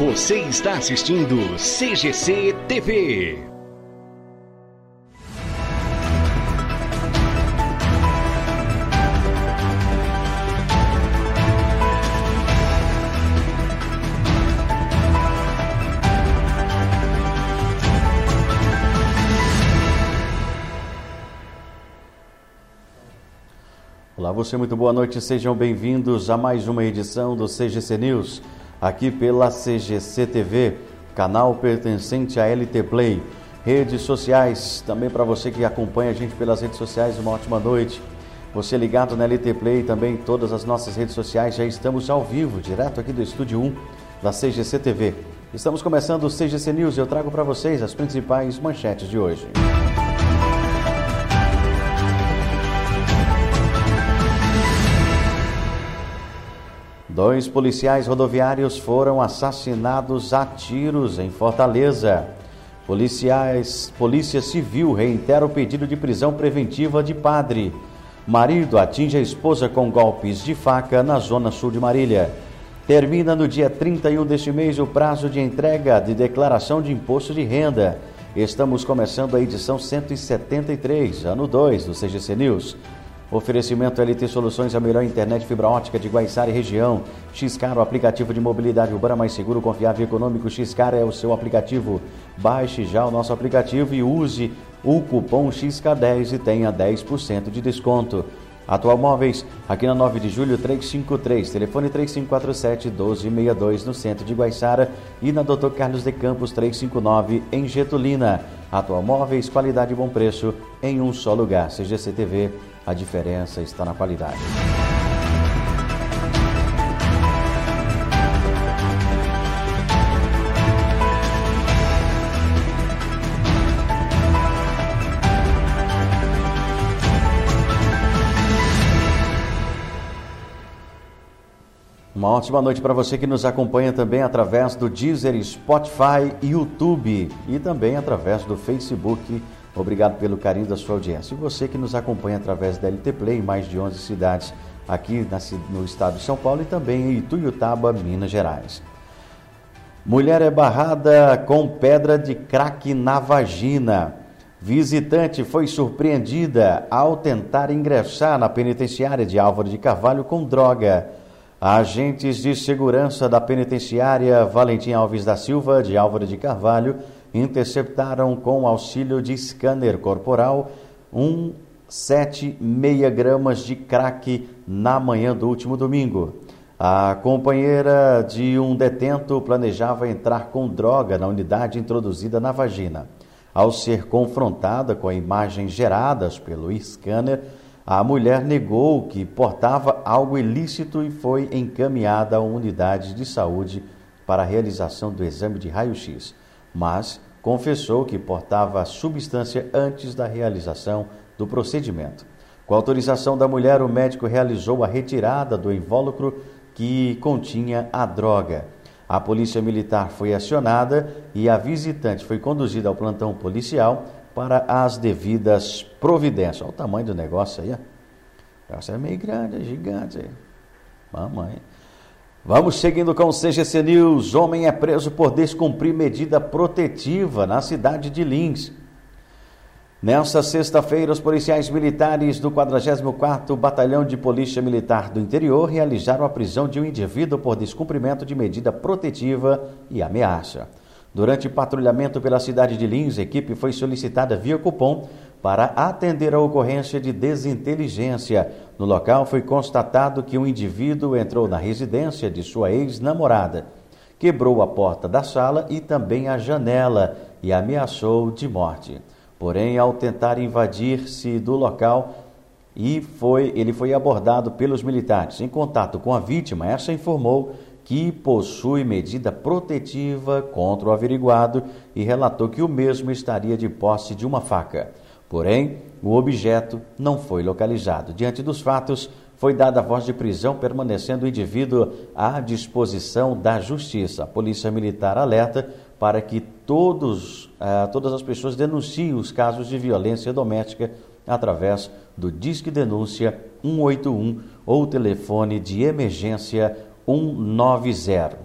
Você está assistindo CGC TV. Olá, você, muito boa noite. Sejam bem-vindos a mais uma edição do CGC News aqui pela CGC TV, canal pertencente à LT Play. Redes sociais, também para você que acompanha a gente pelas redes sociais, uma ótima noite. Você ligado na LT Play, também todas as nossas redes sociais, já estamos ao vivo, direto aqui do Estúdio 1 da CGC TV. Estamos começando o CGC News e eu trago para vocês as principais manchetes de hoje. Dois policiais rodoviários foram assassinados a tiros em Fortaleza. Policiais, Polícia Civil reitera o pedido de prisão preventiva de padre. Marido atinge a esposa com golpes de faca na zona sul de Marília. Termina no dia 31 deste mês o prazo de entrega de declaração de imposto de renda. Estamos começando a edição 173, ano 2 do CGC News. Oferecimento LT Soluções, a melhor internet fibra ótica de Guaiçara e região. Xcar, o aplicativo de mobilidade urbana mais seguro, confiável e econômico. Xcar é o seu aplicativo. Baixe já o nosso aplicativo e use o cupom XK10 e tenha 10% de desconto. Atual Móveis, aqui na 9 de julho 353, telefone 3547-1262 no centro de Guaiçara e na Dr. Carlos de Campos 359 em Getulina. Atual Móveis, qualidade e bom preço em um só lugar. CGC TV, a diferença está na qualidade. Uma ótima noite para você que nos acompanha também através do Deezer, Spotify, YouTube e também através do Facebook. Obrigado pelo carinho da sua audiência. E você que nos acompanha através da LT Play em mais de 11 cidades aqui no estado de São Paulo e também em Ituiutaba, Minas Gerais. Mulher é barrada com pedra de crack na vagina. Visitante foi surpreendida ao tentar ingressar na penitenciária de Álvaro de Carvalho com droga. Agentes de segurança da penitenciária Valentim Alves da Silva, de Álvaro de Carvalho, interceptaram com auxílio de scanner corporal um 7,6 gramas de crack na manhã do último domingo. A companheira de um detento planejava entrar com droga na unidade introduzida na vagina. Ao ser confrontada com imagens geradas pelo scanner, a mulher negou que portava algo ilícito e foi encaminhada a uma unidade de saúde para a realização do exame de raio-x, mas confessou que portava a substância antes da realização do procedimento. Com autorização da mulher, o médico realizou a retirada do invólucro que continha a droga. A polícia militar foi acionada e a visitante foi conduzida ao plantão policial para as devidas providências. Olha o tamanho do negócio aí. Ó. O negócio é meio grande, é gigante. Mamãe. Vamos seguindo com o CGC News. Homem é preso por descumprir medida protetiva na cidade de Lins. Nesta sexta-feira, os policiais militares do 44º Batalhão de Polícia Militar do Interior realizaram a prisão de um indivíduo por descumprimento de medida protetiva e ameaça. Durante patrulhamento pela cidade de Lins, a equipe foi solicitada via cupom para atender a ocorrência de desinteligência. No local foi constatado que um indivíduo entrou na residência de sua ex-namorada, quebrou a porta da sala e também a janela e ameaçou de morte. Porém, ao tentar invadir-se do local, e foi, ele foi abordado pelos militares. Em contato com a vítima, essa informou que possui medida protetiva contra o averiguado e relatou que o mesmo estaria de posse de uma faca. Porém, o objeto não foi localizado. Diante dos fatos, foi dada a voz de prisão, permanecendo o indivíduo à disposição da justiça. A Polícia Militar alerta para que todos, uh, todas as pessoas denunciem os casos de violência doméstica através do Disque Denúncia 181 ou telefone de emergência 190.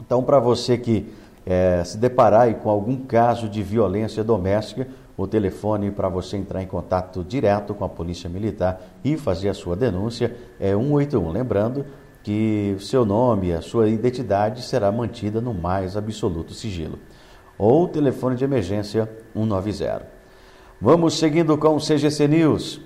Então, para você que é, se deparar com algum caso de violência doméstica, o telefone para você entrar em contato direto com a Polícia Militar e fazer a sua denúncia é 181. Lembrando que seu nome, a sua identidade será mantida no mais absoluto sigilo. Ou telefone de emergência 190. Vamos seguindo com o CGC News.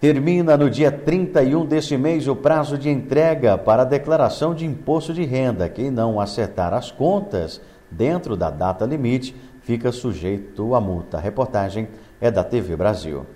Termina no dia 31 deste mês o prazo de entrega para a declaração de imposto de renda. Quem não acertar as contas dentro da data limite fica sujeito à multa. A reportagem é da TV Brasil.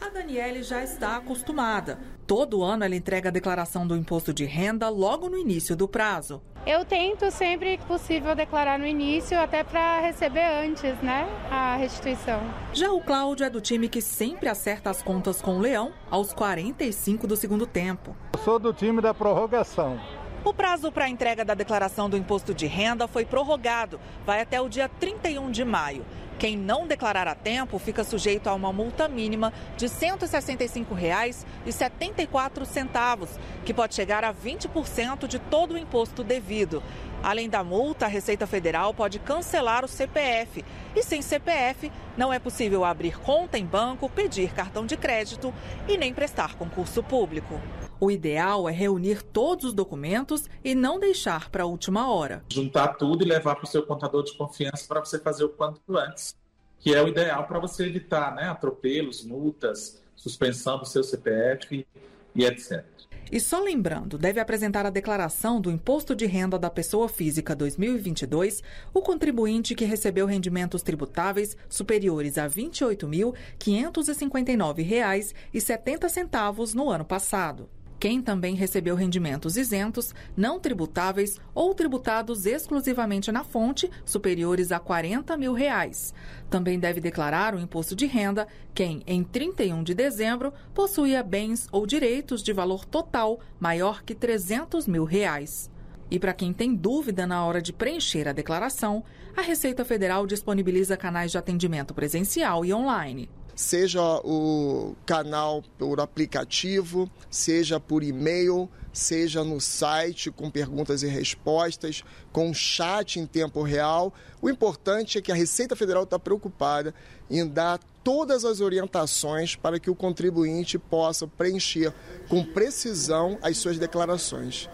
A Daniele já está acostumada. Todo ano ela entrega a declaração do imposto de renda logo no início do prazo. Eu tento sempre que possível declarar no início, até para receber antes, né, a restituição. Já o Cláudio é do time que sempre acerta as contas com o Leão aos 45 do segundo tempo. Eu sou do time da prorrogação. O prazo para a entrega da declaração do imposto de renda foi prorrogado, vai até o dia 31 de maio. Quem não declarar a tempo fica sujeito a uma multa mínima de R$ 165,74, que pode chegar a 20% de todo o imposto devido. Além da multa, a Receita Federal pode cancelar o CPF. E sem CPF, não é possível abrir conta em banco, pedir cartão de crédito e nem prestar concurso público. O ideal é reunir todos os documentos e não deixar para a última hora. Juntar tudo e levar para o seu contador de confiança para você fazer o quanto antes, que é o ideal para você evitar né, atropelos, multas, suspensão do seu CPF e etc. E só lembrando, deve apresentar a declaração do Imposto de Renda da Pessoa Física 2022 o contribuinte que recebeu rendimentos tributáveis superiores a R$ 28.559,70 no ano passado. Quem também recebeu rendimentos isentos, não tributáveis ou tributados exclusivamente na fonte, superiores a 40 mil reais. Também deve declarar o imposto de renda quem, em 31 de dezembro, possuía bens ou direitos de valor total maior que 300 mil reais. E para quem tem dúvida na hora de preencher a declaração, a Receita Federal disponibiliza canais de atendimento presencial e online seja o canal por aplicativo, seja por e-mail, seja no site com perguntas e respostas, com chat em tempo real. O importante é que a Receita Federal está preocupada em dar todas as orientações para que o contribuinte possa preencher com precisão as suas declarações.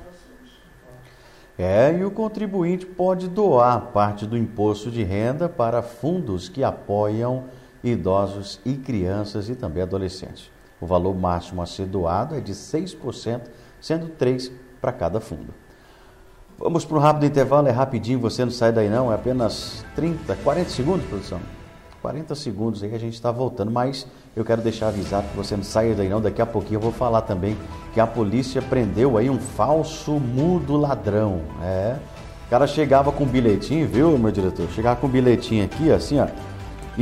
É, e o contribuinte pode doar parte do imposto de renda para fundos que apoiam idosos e crianças e também adolescentes. O valor máximo a ser doado é de 6%, sendo 3% para cada fundo. Vamos para um rápido intervalo, é rapidinho, você não sai daí não, é apenas 30, 40 segundos, produção. 40 segundos aí a gente está voltando, mas eu quero deixar avisado que você não saia daí não, daqui a pouquinho eu vou falar também que a polícia prendeu aí um falso mudo ladrão, é. O cara chegava com um bilhetinho, viu, meu diretor? Chegava com um bilhetinho aqui, assim, ó,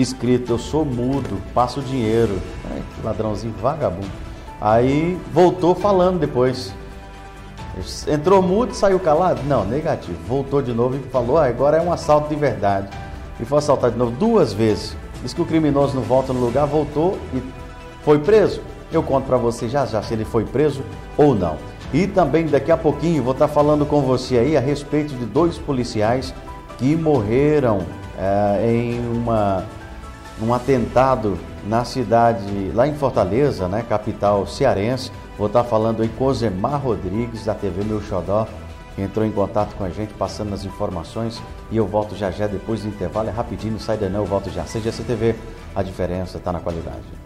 escrito: Eu sou mudo, passo dinheiro. Ai, que ladrãozinho vagabundo. Aí voltou falando depois. Entrou mudo saiu calado? Não, negativo. Voltou de novo e falou: ah, agora é um assalto de verdade. E foi assaltado de novo duas vezes. Diz que o criminoso não volta no lugar, voltou e foi preso. Eu conto para você já já se ele foi preso ou não. E também daqui a pouquinho vou estar falando com você aí a respeito de dois policiais que morreram é, em uma um atentado na cidade, lá em Fortaleza, né, capital cearense. Vou estar falando em Cozemar Rodrigues, da TV Meu Xodó, que entrou em contato com a gente, passando as informações. E eu volto já já depois do intervalo. É rapidinho, não sai daí não, eu volto já. CGC TV, a diferença está na qualidade.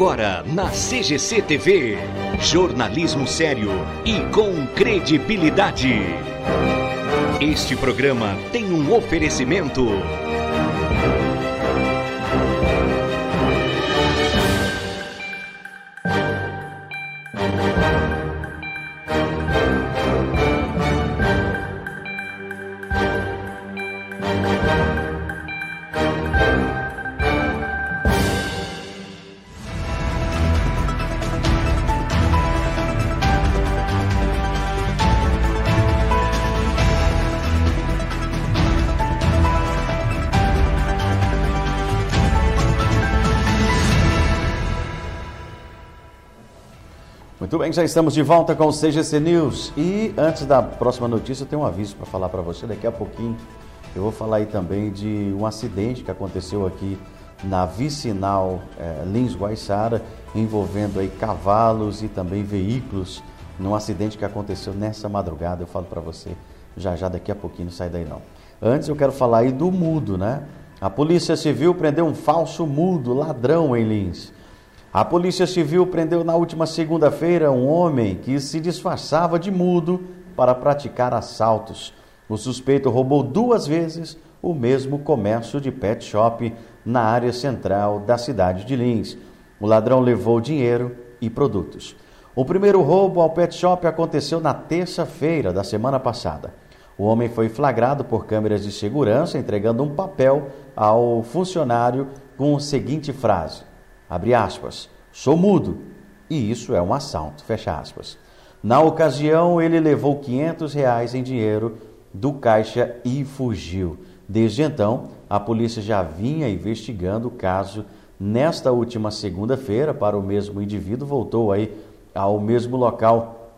Agora na CGC TV, jornalismo sério e com credibilidade. Este programa tem um oferecimento. Bem, já estamos de volta com o CGC News. E antes da próxima notícia, eu tenho um aviso para falar para você. Daqui a pouquinho eu vou falar aí também de um acidente que aconteceu aqui na vicinal é, Lins Guaiçara, envolvendo aí cavalos e também veículos, num acidente que aconteceu nessa madrugada. Eu falo para você já já daqui a pouquinho, não sai daí não. Antes eu quero falar aí do mudo, né? A Polícia Civil prendeu um falso mudo ladrão em Lins. A Polícia Civil prendeu na última segunda-feira um homem que se disfarçava de mudo para praticar assaltos. O suspeito roubou duas vezes o mesmo comércio de pet shop na área central da cidade de Lins. O ladrão levou dinheiro e produtos. O primeiro roubo ao pet shop aconteceu na terça-feira da semana passada. O homem foi flagrado por câmeras de segurança entregando um papel ao funcionário com a seguinte frase: abre aspas, sou mudo, e isso é um assalto, fecha aspas. Na ocasião, ele levou 500 reais em dinheiro do caixa e fugiu. Desde então, a polícia já vinha investigando o caso. Nesta última segunda-feira, para o mesmo indivíduo, voltou aí ao mesmo local,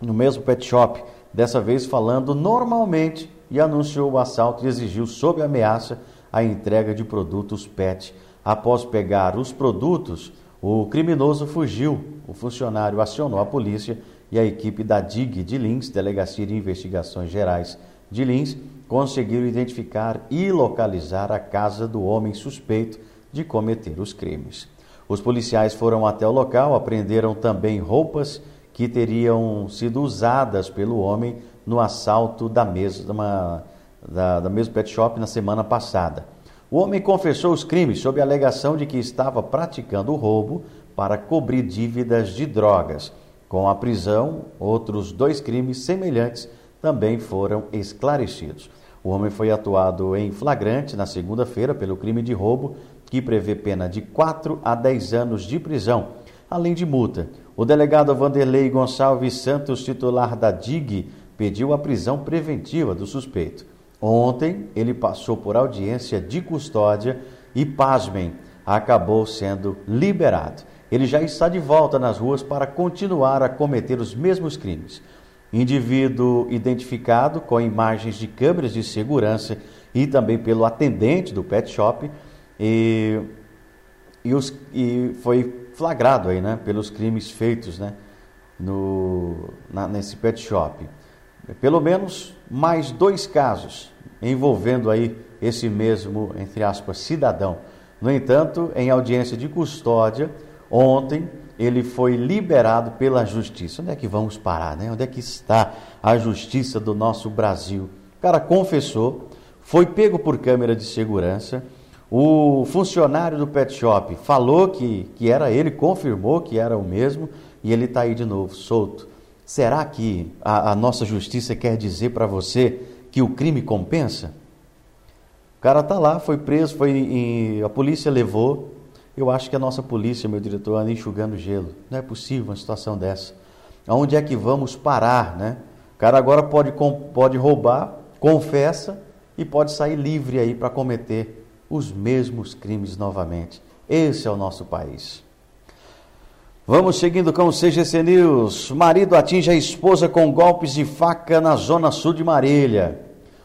no mesmo pet shop, dessa vez falando normalmente e anunciou o assalto e exigiu, sob ameaça, a entrega de produtos pet Após pegar os produtos, o criminoso fugiu. O funcionário acionou a polícia e a equipe da DIG de Lins, Delegacia de Investigações Gerais de Lins, conseguiram identificar e localizar a casa do homem suspeito de cometer os crimes. Os policiais foram até o local, apreenderam também roupas que teriam sido usadas pelo homem no assalto da mesma, da, da mesma pet shop na semana passada. O homem confessou os crimes sob a alegação de que estava praticando roubo para cobrir dívidas de drogas. Com a prisão, outros dois crimes semelhantes também foram esclarecidos. O homem foi atuado em flagrante na segunda-feira pelo crime de roubo, que prevê pena de 4 a 10 anos de prisão, além de multa. O delegado Vanderlei Gonçalves Santos, titular da DIG, pediu a prisão preventiva do suspeito. Ontem ele passou por audiência de custódia e, pasmem, acabou sendo liberado. Ele já está de volta nas ruas para continuar a cometer os mesmos crimes. Indivíduo identificado com imagens de câmeras de segurança e também pelo atendente do pet shop e, e, os, e foi flagrado aí, né, pelos crimes feitos né, no, na, nesse pet shop. Pelo menos mais dois casos envolvendo aí esse mesmo, entre aspas, cidadão. No entanto, em audiência de custódia, ontem ele foi liberado pela justiça. Onde é que vamos parar, né? Onde é que está a justiça do nosso Brasil? O cara confessou, foi pego por câmera de segurança. O funcionário do pet shop falou que, que era ele, confirmou que era o mesmo, e ele está aí de novo, solto. Será que a, a nossa justiça quer dizer para você que o crime compensa? O cara está lá, foi preso, foi a polícia levou. Eu acho que a nossa polícia, meu diretor, anda enxugando gelo. Não é possível uma situação dessa. Aonde é que vamos parar, né? O cara agora pode, pode roubar, confessa e pode sair livre aí para cometer os mesmos crimes novamente. Esse é o nosso país. Vamos seguindo com o CGC News. Marido atinge a esposa com golpes de faca na zona sul de Marília.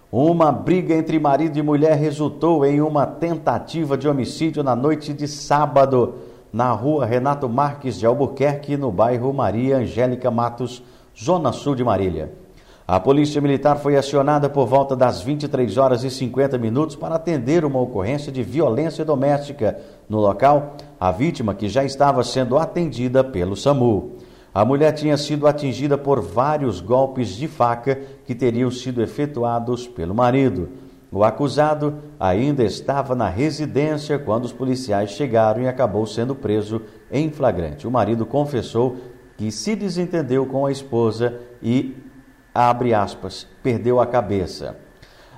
Uma briga entre marido e mulher resultou em uma tentativa de homicídio na noite de sábado, na rua Renato Marques de Albuquerque, no bairro Maria Angélica Matos, zona sul de Marília. A Polícia Militar foi acionada por volta das 23 horas e 50 minutos para atender uma ocorrência de violência doméstica. No local, a vítima que já estava sendo atendida pelo SAMU. A mulher tinha sido atingida por vários golpes de faca que teriam sido efetuados pelo marido. O acusado ainda estava na residência quando os policiais chegaram e acabou sendo preso em flagrante. O marido confessou que se desentendeu com a esposa e, abre aspas, perdeu a cabeça.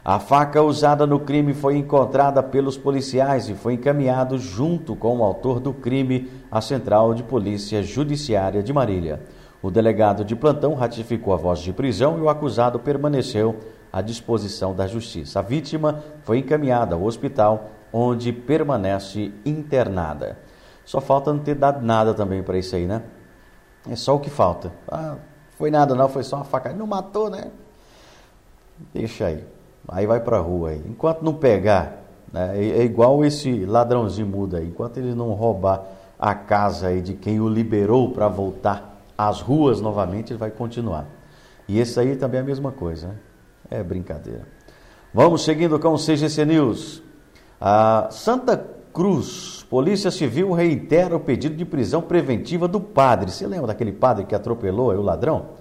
A faca usada no crime foi encontrada pelos policiais e foi encaminhado junto com o autor do crime à Central de Polícia Judiciária de Marília. O delegado de plantão ratificou a voz de prisão e o acusado permaneceu à disposição da justiça. A vítima foi encaminhada ao hospital, onde permanece internada. Só falta não ter dado nada também para isso aí, né? É só o que falta. Ah, foi nada não, foi só uma faca. Não matou, né? Deixa aí. Aí vai para a rua aí. Enquanto não pegar, né, é, é igual esse ladrãozinho muda aí. Enquanto ele não roubar a casa aí de quem o liberou para voltar às ruas novamente, ele vai continuar. E esse aí também é a mesma coisa, né? É brincadeira. Vamos seguindo com o CGC News. A Santa Cruz, Polícia Civil reitera o pedido de prisão preventiva do padre. Você lembra daquele padre que atropelou o ladrão?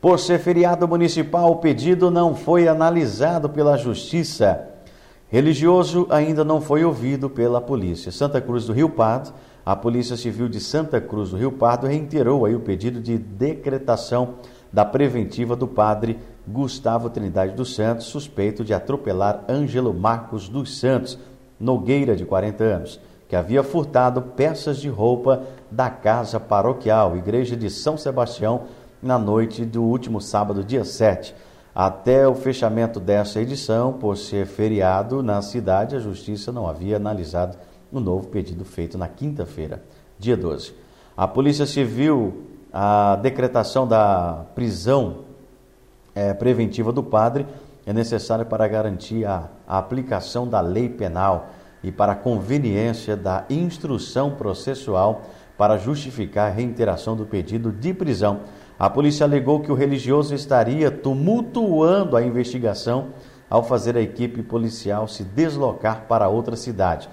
Por ser feriado municipal, o pedido não foi analisado pela Justiça. Religioso ainda não foi ouvido pela polícia. Santa Cruz do Rio Pardo, a Polícia Civil de Santa Cruz do Rio Pardo reiterou aí o pedido de decretação da preventiva do padre Gustavo Trindade dos Santos, suspeito de atropelar Ângelo Marcos dos Santos Nogueira, de 40 anos, que havia furtado peças de roupa da casa paroquial, Igreja de São Sebastião, na noite do último sábado, dia 7. Até o fechamento dessa edição, por ser feriado na cidade, a Justiça não havia analisado o novo pedido feito na quinta-feira, dia 12. A Polícia Civil, a decretação da prisão é, preventiva do padre é necessária para garantir a, a aplicação da lei penal e para a conveniência da instrução processual para justificar a reiteração do pedido de prisão a polícia alegou que o religioso estaria tumultuando a investigação ao fazer a equipe policial se deslocar para outra cidade,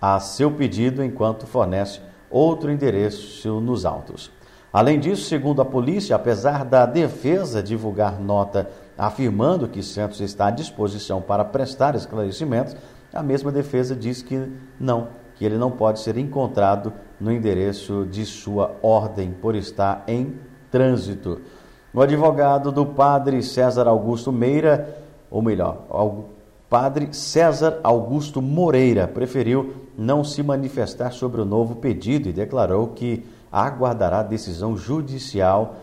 a seu pedido, enquanto fornece outro endereço nos autos. Além disso, segundo a polícia, apesar da defesa divulgar nota afirmando que Santos está à disposição para prestar esclarecimentos, a mesma defesa diz que não, que ele não pode ser encontrado no endereço de sua ordem por estar em trânsito. O advogado do padre César Augusto Meira, ou melhor, o padre César Augusto Moreira, preferiu não se manifestar sobre o novo pedido e declarou que aguardará decisão judicial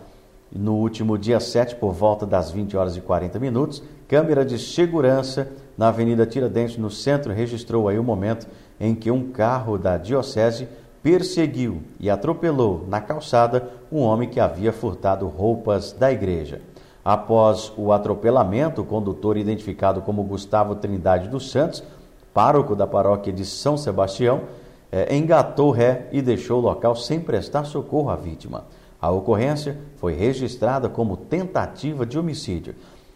no último dia 7, por volta das 20 horas e 40 minutos. Câmera de segurança na Avenida Tiradentes, no centro, registrou aí o momento em que um carro da Diocese perseguiu e atropelou na calçada um homem que havia furtado roupas da igreja. Após o atropelamento, o condutor, identificado como Gustavo Trindade dos Santos, pároco da paróquia de São Sebastião, eh, engatou ré e deixou o local sem prestar socorro à vítima. A ocorrência foi registrada como tentativa de homicídio.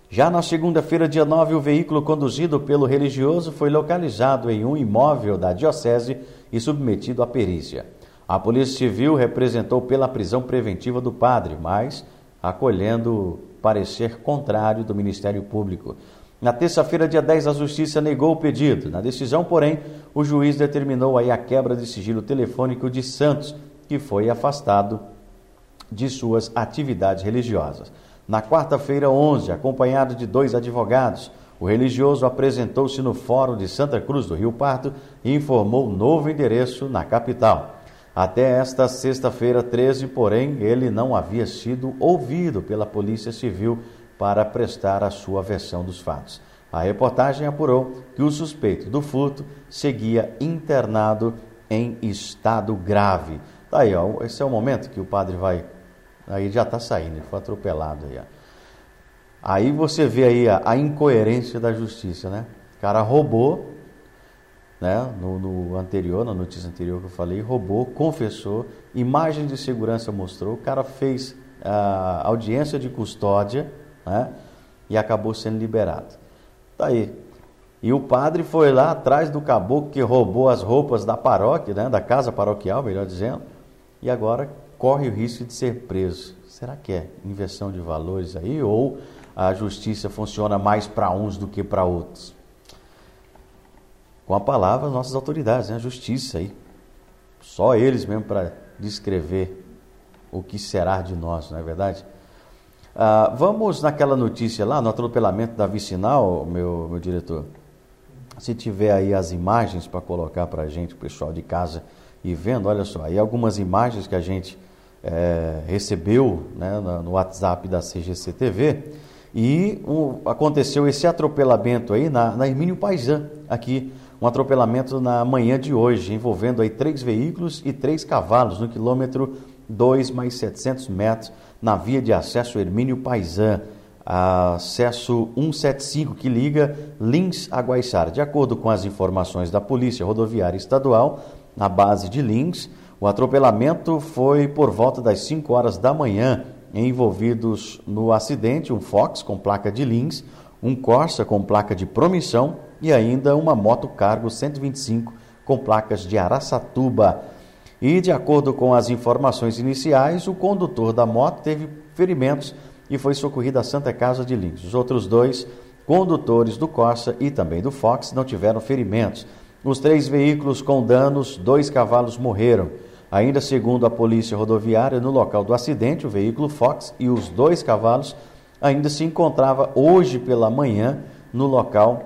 Já na segunda-feira, dia 9, o veículo conduzido pelo religioso foi localizado em um imóvel da Diocese e submetido à perícia. A Polícia Civil representou pela prisão preventiva do padre, mas acolhendo parecer contrário do Ministério Público. Na terça-feira, dia 10, a Justiça negou o pedido. Na decisão, porém, o juiz determinou aí a quebra de sigilo telefônico de Santos, que foi afastado de suas atividades religiosas. Na quarta-feira, 11, acompanhado de dois advogados, o religioso apresentou-se no Fórum de Santa Cruz do Rio Parto e informou novo endereço na capital. Até esta sexta-feira 13, porém, ele não havia sido ouvido pela Polícia Civil para prestar a sua versão dos fatos. A reportagem apurou que o suspeito do furto seguia internado em estado grave. Tá aí, ó, esse é o momento que o padre vai. Aí já está saindo, ele foi atropelado aí. Aí você vê aí a, a incoerência da justiça, né? O cara roubou, né? No, no, anterior, na notícia anterior que eu falei, roubou, confessou, imagem de segurança mostrou, o cara fez a audiência de custódia, né? E acabou sendo liberado. Tá aí. E o padre foi lá atrás do caboclo que roubou as roupas da paróquia, né, da casa paroquial, melhor dizendo, e agora corre o risco de ser preso. Será que é inversão de valores aí ou a justiça funciona mais para uns do que para outros? Com a palavra, nossas autoridades, né? a justiça aí. Só eles mesmo para descrever o que será de nós, não é verdade? Ah, vamos naquela notícia lá, no atropelamento da vicinal, meu, meu diretor. Se tiver aí as imagens para colocar para a gente, o pessoal de casa e vendo, olha só, aí algumas imagens que a gente é, recebeu né, no WhatsApp da CGC TV e um, aconteceu esse atropelamento aí na, na Hermínio Paisan, aqui, um atropelamento na manhã de hoje, envolvendo aí três veículos e três cavalos no quilômetro 2 mais 700 metros na via de acesso Hermínio Paisan acesso 175 que liga Lins a Guaiçara. De acordo com as informações da Polícia Rodoviária Estadual, na base de Lins, o atropelamento foi por volta das 5 horas da manhã. Envolvidos no acidente, um Fox com placa de Lins, um Corsa com placa de Promissão e ainda uma moto cargo 125 com placas de Araçatuba. E de acordo com as informações iniciais, o condutor da moto teve ferimentos e foi socorrido à Santa Casa de Lins. Os outros dois condutores do Corsa e também do Fox não tiveram ferimentos. Os três veículos com danos, dois cavalos morreram. Ainda segundo a polícia rodoviária, no local do acidente, o veículo Fox e os dois cavalos ainda se encontrava hoje pela manhã no local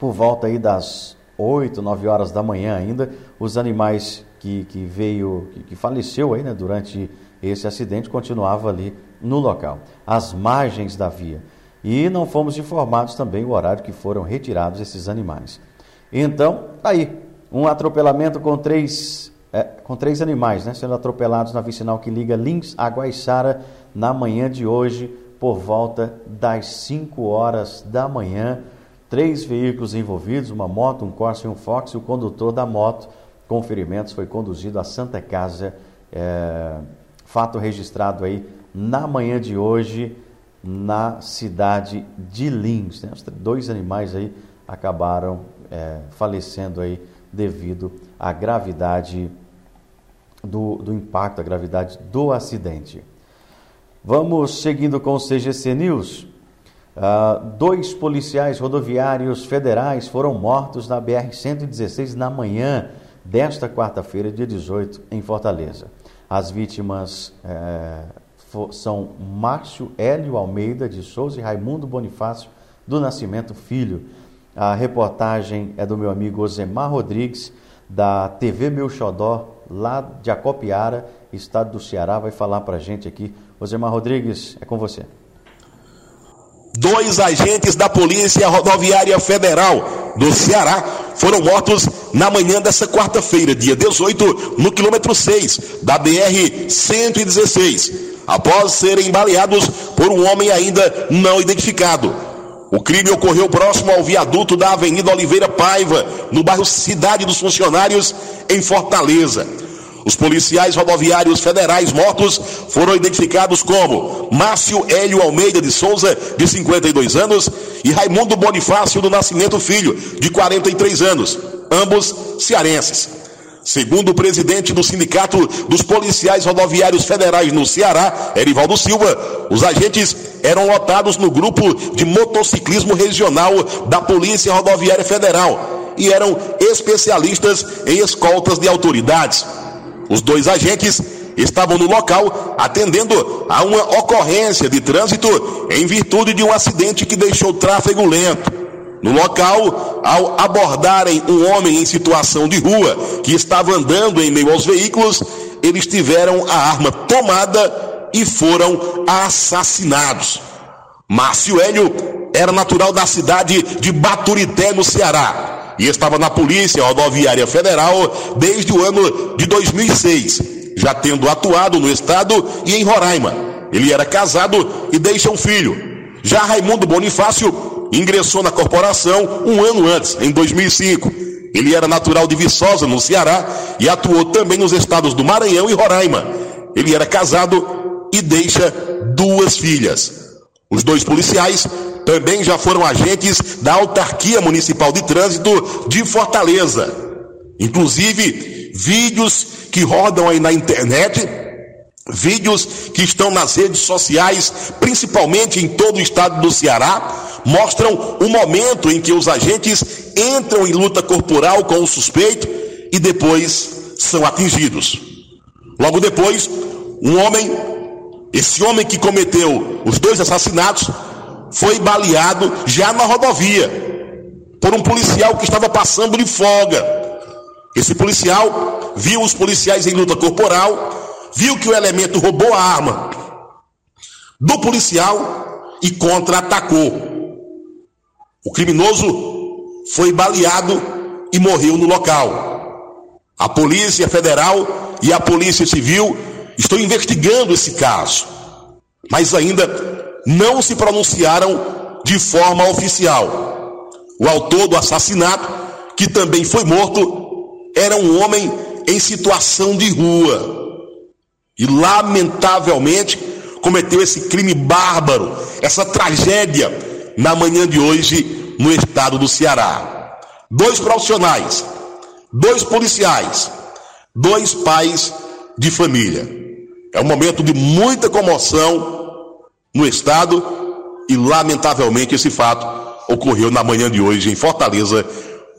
por volta aí das 8, 9 horas da manhã ainda. Os animais que, que veio, que, que faleceu aí, né, durante esse acidente continuava ali no local, às margens da via. E não fomos informados também o horário que foram retirados esses animais. Então, tá aí, um atropelamento com três, é, com três animais, né, sendo atropelados na vicinal que liga Lins a Guaiçara na manhã de hoje, por volta das 5 horas da manhã. Três veículos envolvidos, uma moto, um Corsa e um Fox, e o condutor da moto com ferimentos foi conduzido à Santa Casa. É, fato registrado aí na manhã de hoje na cidade de Lins. Né? Os dois animais aí acabaram é, falecendo aí devido à gravidade do, do impacto, a gravidade do acidente. Vamos seguindo com o CGC News. Uh, dois policiais rodoviários federais foram mortos na BR-116 na manhã desta quarta-feira, dia 18, em Fortaleza. As vítimas é, são Márcio Hélio Almeida de Souza e Raimundo Bonifácio do Nascimento Filho. A reportagem é do meu amigo Osemar Rodrigues, da TV Meu Xodó, lá de Acopiara, estado do Ceará, vai falar para a gente aqui. Osemar Rodrigues, é com você. Dois agentes da Polícia Rodoviária Federal do Ceará foram mortos na manhã dessa quarta-feira, dia 18, no quilômetro 6 da BR 116, após serem baleados por um homem ainda não identificado. O crime ocorreu próximo ao viaduto da Avenida Oliveira Paiva, no bairro Cidade dos Funcionários, em Fortaleza. Os policiais rodoviários federais mortos foram identificados como Márcio Hélio Almeida de Souza, de 52 anos, e Raimundo Bonifácio do Nascimento Filho, de 43 anos, ambos cearenses. Segundo o presidente do Sindicato dos Policiais Rodoviários Federais no Ceará, Erivaldo Silva, os agentes eram lotados no grupo de motociclismo regional da Polícia Rodoviária Federal e eram especialistas em escoltas de autoridades. Os dois agentes estavam no local atendendo a uma ocorrência de trânsito em virtude de um acidente que deixou tráfego lento. No local, ao abordarem um homem em situação de rua que estava andando em meio aos veículos, eles tiveram a arma tomada e foram assassinados. Márcio Hélio era natural da cidade de Baturité, no Ceará e estava na Polícia Rodoviária Federal desde o ano de 2006, já tendo atuado no estado e em Roraima. Ele era casado e deixa um filho. Já Raimundo Bonifácio ingressou na corporação um ano antes, em 2005. Ele era natural de Viçosa, no Ceará, e atuou também nos estados do Maranhão e Roraima. Ele era casado e deixa duas filhas. Os dois policiais também já foram agentes da Autarquia Municipal de Trânsito de Fortaleza. Inclusive, vídeos que rodam aí na internet, vídeos que estão nas redes sociais, principalmente em todo o estado do Ceará, mostram o momento em que os agentes entram em luta corporal com o suspeito e depois são atingidos. Logo depois, um homem, esse homem que cometeu os dois assassinatos, foi baleado já na rodovia por um policial que estava passando de folga. Esse policial viu os policiais em luta corporal, viu que o elemento roubou a arma do policial e contra-atacou. O criminoso foi baleado e morreu no local. A Polícia Federal e a Polícia Civil estão investigando esse caso, mas ainda não se pronunciaram de forma oficial. O autor do assassinato, que também foi morto, era um homem em situação de rua. E lamentavelmente cometeu esse crime bárbaro, essa tragédia na manhã de hoje no estado do Ceará. Dois profissionais, dois policiais, dois pais de família. É um momento de muita comoção no estado e, lamentavelmente, esse fato ocorreu na manhã de hoje em Fortaleza,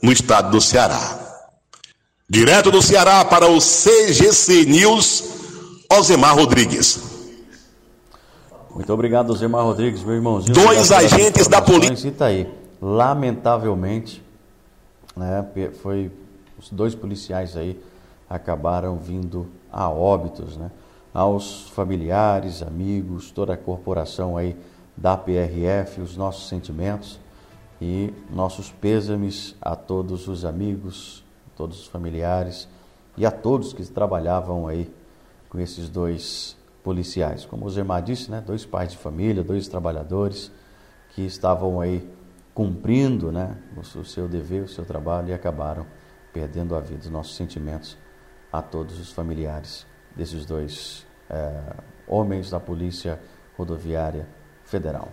no estado do Ceará. Direto do Ceará para o CGC News, Osemar Rodrigues. Muito obrigado, Osemar Rodrigues, meu irmãozinho. Dois agentes da polícia. Está aí. Lamentavelmente, né, foi os dois policiais aí acabaram vindo a óbitos, né? aos familiares, amigos, toda a corporação aí da PRF, os nossos sentimentos e nossos pêsames a todos os amigos, todos os familiares e a todos que trabalhavam aí com esses dois policiais. Como o Zermar disse, né, dois pais de família, dois trabalhadores que estavam aí cumprindo né, o seu dever, o seu trabalho e acabaram perdendo a vida. Os nossos sentimentos a todos os familiares desses dois é, homens da Polícia Rodoviária Federal.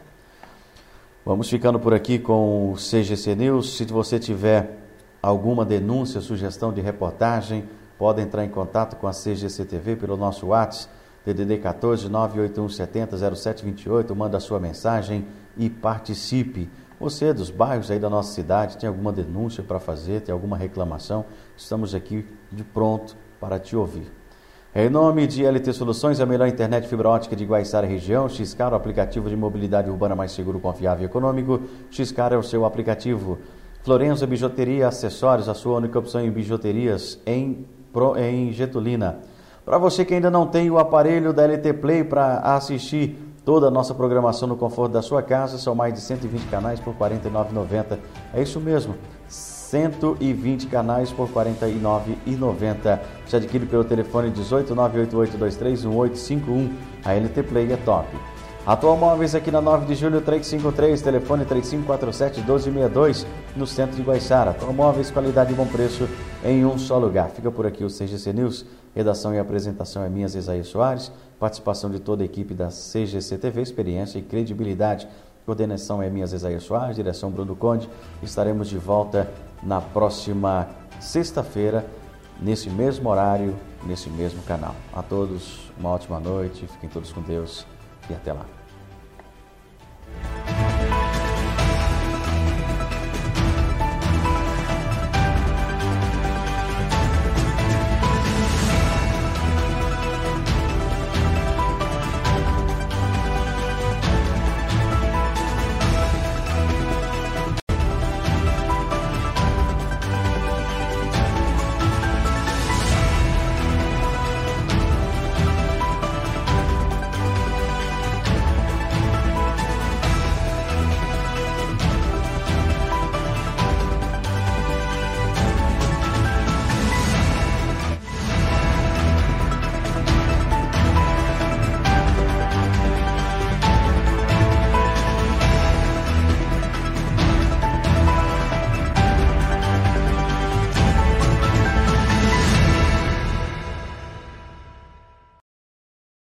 Vamos ficando por aqui com o CGC News. Se você tiver alguma denúncia, sugestão de reportagem, pode entrar em contato com a CGC TV pelo nosso WhatsApp, DDD 14 981 70 0728, manda a sua mensagem e participe. Você dos bairros aí da nossa cidade tem alguma denúncia para fazer, tem alguma reclamação? Estamos aqui de pronto para te ouvir. Em nome de LT Soluções, a melhor internet fibra ótica de Guaiçara região, Xcar, o aplicativo de mobilidade urbana mais seguro, confiável e econômico. Xcar é o seu aplicativo. Florença Bijuteria, acessórios, a sua única opção em bijuterias em, em Getulina. Para você que ainda não tem o aparelho da LT Play para assistir toda a nossa programação no conforto da sua casa, são mais de 120 canais por R$ 49,90. É isso mesmo. 120 canais por R$ 49,90. Se adquire pelo telefone 18988231851. A LT Play é top. Atual Móveis aqui na 9 de julho 353, telefone 3547-1262, no centro de Guaixara. Atual Móveis, qualidade e bom preço em um só lugar. Fica por aqui o CGC News, redação e apresentação é minha, Isaías Soares, participação de toda a equipe da CGC TV, experiência e credibilidade. Coordenação é minha, Isaías Soares, direção Bruno Conde. Estaremos de volta na próxima sexta-feira, nesse mesmo horário, nesse mesmo canal. A todos, uma ótima noite, fiquem todos com Deus e até lá.